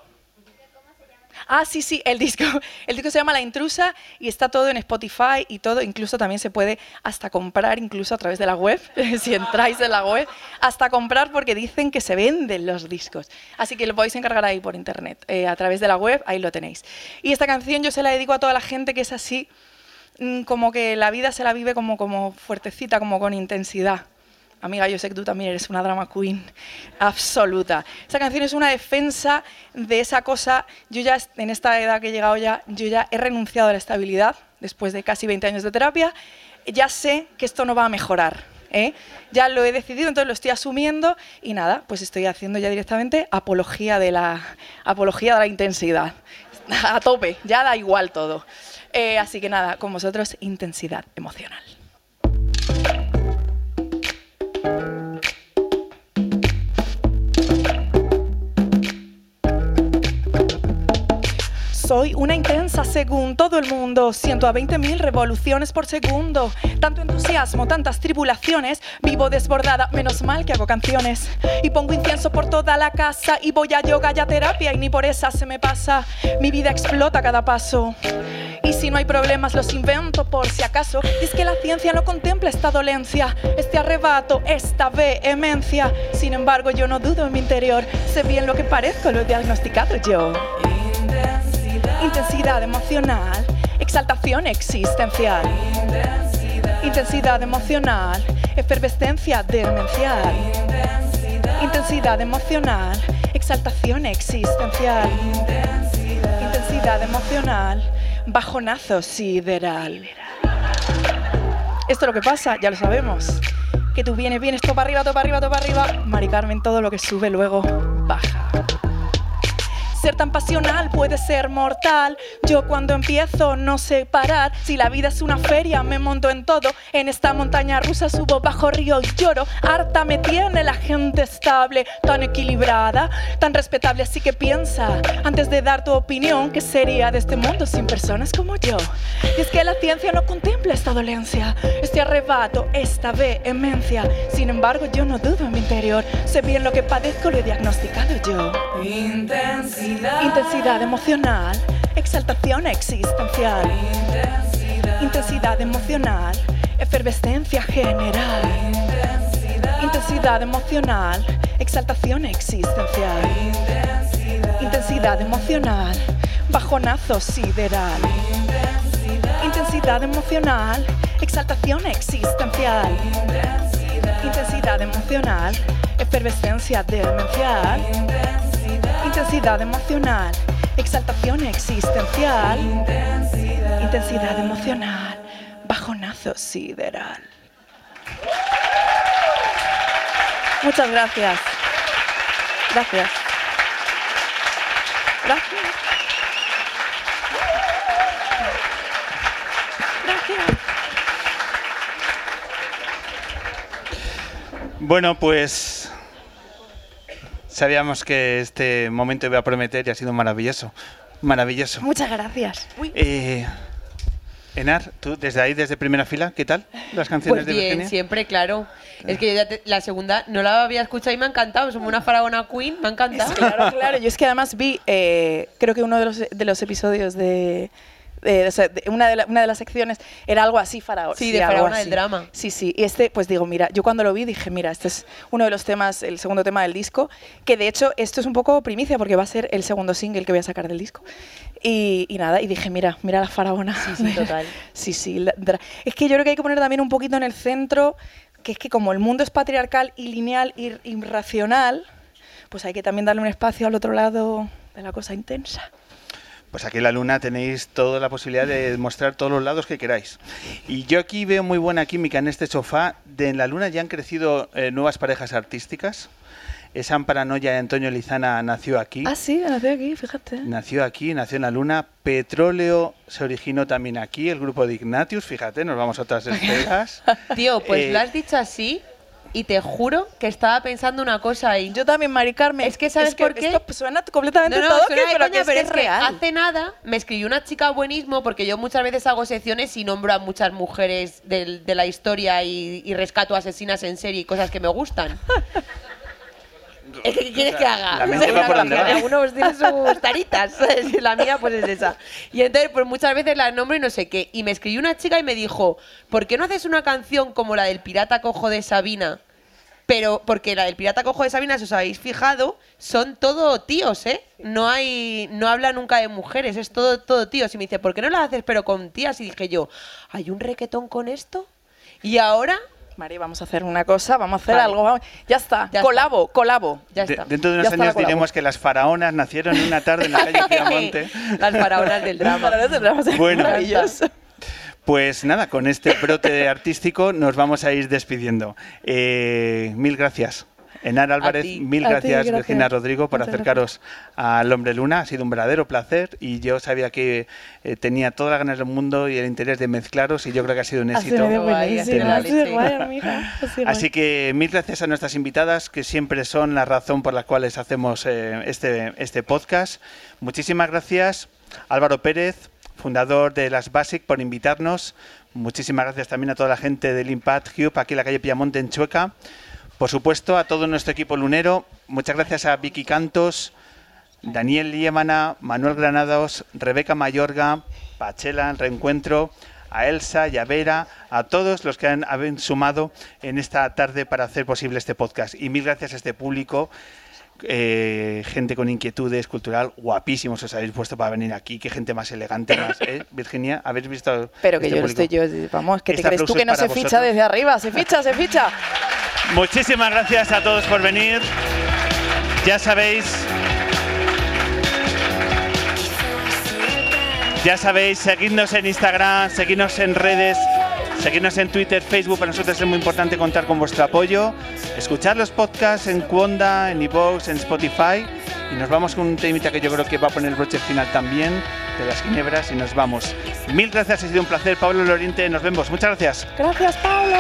Speaker 5: Ah, sí, sí, el disco. El disco se llama La Intrusa y está todo en Spotify y todo. Incluso también se puede hasta comprar, incluso a través de la web, si entráis en la web, hasta comprar porque dicen que se venden los discos. Así que lo podéis encargar ahí por internet, eh, a través de la web, ahí lo tenéis. Y esta canción yo se la dedico a toda la gente que es así, mm, como que la vida se la vive como, como fuertecita, como con intensidad. Amiga, yo sé que tú también eres una drama queen absoluta. Esta canción es una defensa de esa cosa. Yo ya, en esta edad que he llegado ya, yo ya he renunciado a la estabilidad después de casi 20 años de terapia. Ya sé que esto no va a mejorar. ¿eh? Ya lo he decidido, entonces lo estoy asumiendo y nada, pues estoy haciendo ya directamente apología de la, apología de la intensidad. A tope, ya da igual todo. Eh, así que nada, con vosotros, intensidad emocional. Soy una intensa según todo el mundo. Siento a 20.000 revoluciones por segundo. Tanto entusiasmo, tantas tribulaciones. Vivo desbordada, menos mal que hago canciones. Y pongo incienso por toda la casa. Y voy a yoga y a terapia y ni por esa se me pasa. Mi vida explota cada paso. Y si no hay problemas, los invento por si acaso. Y es que la ciencia no contempla esta dolencia, este arrebato, esta vehemencia. Sin embargo, yo no dudo en mi interior. Sé bien lo que parezco, lo he diagnosticado yo. Intensidad emocional, exaltación existencial. Intensidad emocional, efervescencia demencial. Intensidad emocional, exaltación existencial. Intensidad emocional, bajonazo sideral. Esto es lo que pasa, ya lo sabemos. Que tú vienes, vienes, todo para arriba, todo para arriba, todo para arriba. Mari Carmen, todo lo que sube luego baja. Ser tan pasional puede ser mortal. Yo cuando empiezo no sé parar. Si la vida es una feria, me monto en todo. En esta montaña rusa subo bajo río y lloro. Harta me tiene la gente estable, tan equilibrada, tan respetable. Así que piensa, antes de dar tu opinión, ¿qué sería de este mundo sin personas como yo? Y es que la ciencia no contempla esta dolencia, este arrebato, esta vehemencia. Sin embargo, yo no dudo en mi interior. Sé bien lo que padezco, lo he diagnosticado yo. Intensidad. Intensidad emocional, exaltación existencial. Intensidad emocional, efervescencia general. Intensidad emocional, exaltación existencial. Intensidad emocional, bajonazo sideral. Intensidad emocional, exaltación existencial. Intensidad emocional, efervescencia demencial. Intensidad emocional, exaltación existencial. Intensidad emocional, bajonazo sideral. Muchas gracias. Gracias. Gracias. Gracias.
Speaker 3: Bueno, pues sabíamos que este momento iba a prometer y ha sido maravilloso. Maravilloso.
Speaker 5: Muchas gracias. Uy.
Speaker 3: Eh, Enar, tú desde ahí, desde primera fila, ¿qué tal las canciones
Speaker 4: Pues
Speaker 3: de
Speaker 4: bien,
Speaker 3: Virginia?
Speaker 4: siempre, claro. Es que yo ya te- la segunda no la había escuchado y me ha encantado. Es como una faraona queen, me ha encantado.
Speaker 5: Claro, claro. Yo es que además vi, eh, creo que uno de los, de los episodios de, de- o sea, de una, de la- una de las secciones era algo así, faraón.
Speaker 4: Sí, de
Speaker 5: algo
Speaker 4: Faraona
Speaker 5: así.
Speaker 4: del drama.
Speaker 5: Sí, sí. Y este, pues digo, mira, yo cuando lo vi dije, mira, este es uno de los temas, el segundo tema del disco, que de hecho esto es un poco primicia porque va a ser el segundo single que voy a sacar del disco. Y, y nada, y dije, mira, mira la faraona.
Speaker 4: Sí, sí, total.
Speaker 5: sí, sí. la- es que yo creo que hay que poner también un poquito en el centro, que es que como el mundo es patriarcal y lineal y irracional, pues hay que también darle un espacio al otro lado de la cosa intensa.
Speaker 3: Pues aquí en la luna tenéis toda la posibilidad de mostrar todos los lados que queráis. Y yo aquí veo muy buena química en este sofá. De en la luna ya han crecido eh, nuevas parejas artísticas. Esa Paranoia de Antonio Lizana nació aquí.
Speaker 5: Ah, sí, nació aquí, fíjate.
Speaker 3: Nació aquí, nació en la luna. Petróleo se originó también aquí, el grupo de Ignatius. Fíjate, nos vamos a otras esferas.
Speaker 4: Tío, pues
Speaker 3: Eh,
Speaker 4: lo has dicho así y te juro que estaba pensando una cosa ahí.
Speaker 5: Yo también, Mari Carmen.
Speaker 4: Es que, ¿sabes por qué?
Speaker 5: Esto suena completamente
Speaker 4: No, no,
Speaker 5: todo,
Speaker 4: suena
Speaker 5: que-
Speaker 4: de
Speaker 5: pero
Speaker 4: coña,
Speaker 5: que es,
Speaker 4: pero
Speaker 5: que
Speaker 4: es
Speaker 5: es
Speaker 4: que
Speaker 5: real.
Speaker 4: hace nada me escribió una chica buenísimo porque yo muchas veces hago secciones y nombro a muchas mujeres del- de la historia y, y rescato asesinas en serie y cosas que me gustan. Es que, ¿Qué quieres que haga?
Speaker 3: la
Speaker 4: Es
Speaker 3: por donde va.
Speaker 4: Algunos tienen sus taritas. ¿sabes? Y la mía, pues es esa. Y entonces, pues muchas veces la nombro y no sé qué. Y me escribió una chica y me dijo: ¿Por qué no haces una canción como la del Pirata Cojo de Sabina? Pero, porque la del Pirata Cojo de Sabina, si os habéis fijado, son todo tíos, ¿eh? No hay, no habla nunca de mujeres, es todo, todo tíos. Y me dice, ¿por qué no la haces pero con tías? Y dije yo, ¿hay un requetón con esto? Y ahora,
Speaker 5: Mari, vamos a hacer una cosa, vamos a hacer
Speaker 4: Vale.
Speaker 5: algo. vamos- Ya está,
Speaker 4: Ya
Speaker 5: colabo, colabo.
Speaker 4: ya
Speaker 3: de-
Speaker 4: está.
Speaker 3: dentro de unos años diremos que las faraonas nacieron en una tarde en la calle Piamonte.
Speaker 4: Las faraonas del drama.
Speaker 5: Vamos a ser
Speaker 3: Bueno.
Speaker 5: maravilloso.
Speaker 3: Pues nada, con este brote artístico nos vamos a ir despidiendo. Eh, mil gracias. Enar Álvarez,
Speaker 4: ti.
Speaker 3: mil
Speaker 5: A ti,
Speaker 3: gracias,
Speaker 5: gracias.
Speaker 3: Virginia Rodrigo, por
Speaker 5: Muchas
Speaker 3: acercaros al Hombre Luna. Ha sido un verdadero placer y yo sabía que eh, tenía todas las ganas del mundo y el interés de mezclaros y yo creo que ha sido un éxito. Así que mil gracias a nuestras invitadas, que siempre son la razón por la cual hacemos eh, este, este podcast. Muchísimas gracias, Álvaro Pérez, fundador de las Basic, por invitarnos. Muchísimas gracias también a toda la gente del Impact Cube, aquí en la calle Piamonte, en Chueca. Por supuesto, a todo nuestro equipo lunero. Muchas gracias a Vicky Cantos, Daniel Liemana, Manuel Granados, Rebeca Mayorga, Pachela, Reencuentro, a Elsa y a Vera, a todos los que han, han sumado en esta tarde para hacer posible este podcast. Y mil gracias a este público, eh, gente con inquietudes cultural, guapísimos os habéis puesto para venir aquí, qué gente más elegante más, ¿eh? Virginia, habéis visto
Speaker 5: Pero que
Speaker 3: este
Speaker 5: yo
Speaker 3: público?
Speaker 5: estoy yo, vamos, que te crees tú que no se ficha desde arriba, se ficha, se ficha.
Speaker 3: Muchísimas gracias a todos por venir. Ya sabéis. Ya sabéis, seguidnos en Instagram, seguidnos en redes, seguidnos en Twitter, Facebook. Para nosotros es muy importante contar con vuestro apoyo. Escuchar los podcasts en Cuonda, en iVoox, en Spotify. Y nos vamos con un temita que yo creo que va a poner el broche final también de las ginebras y nos vamos. Mil gracias, ha sido un placer. Pablo Loriente, nos vemos. Muchas gracias.
Speaker 5: Gracias, Pablo.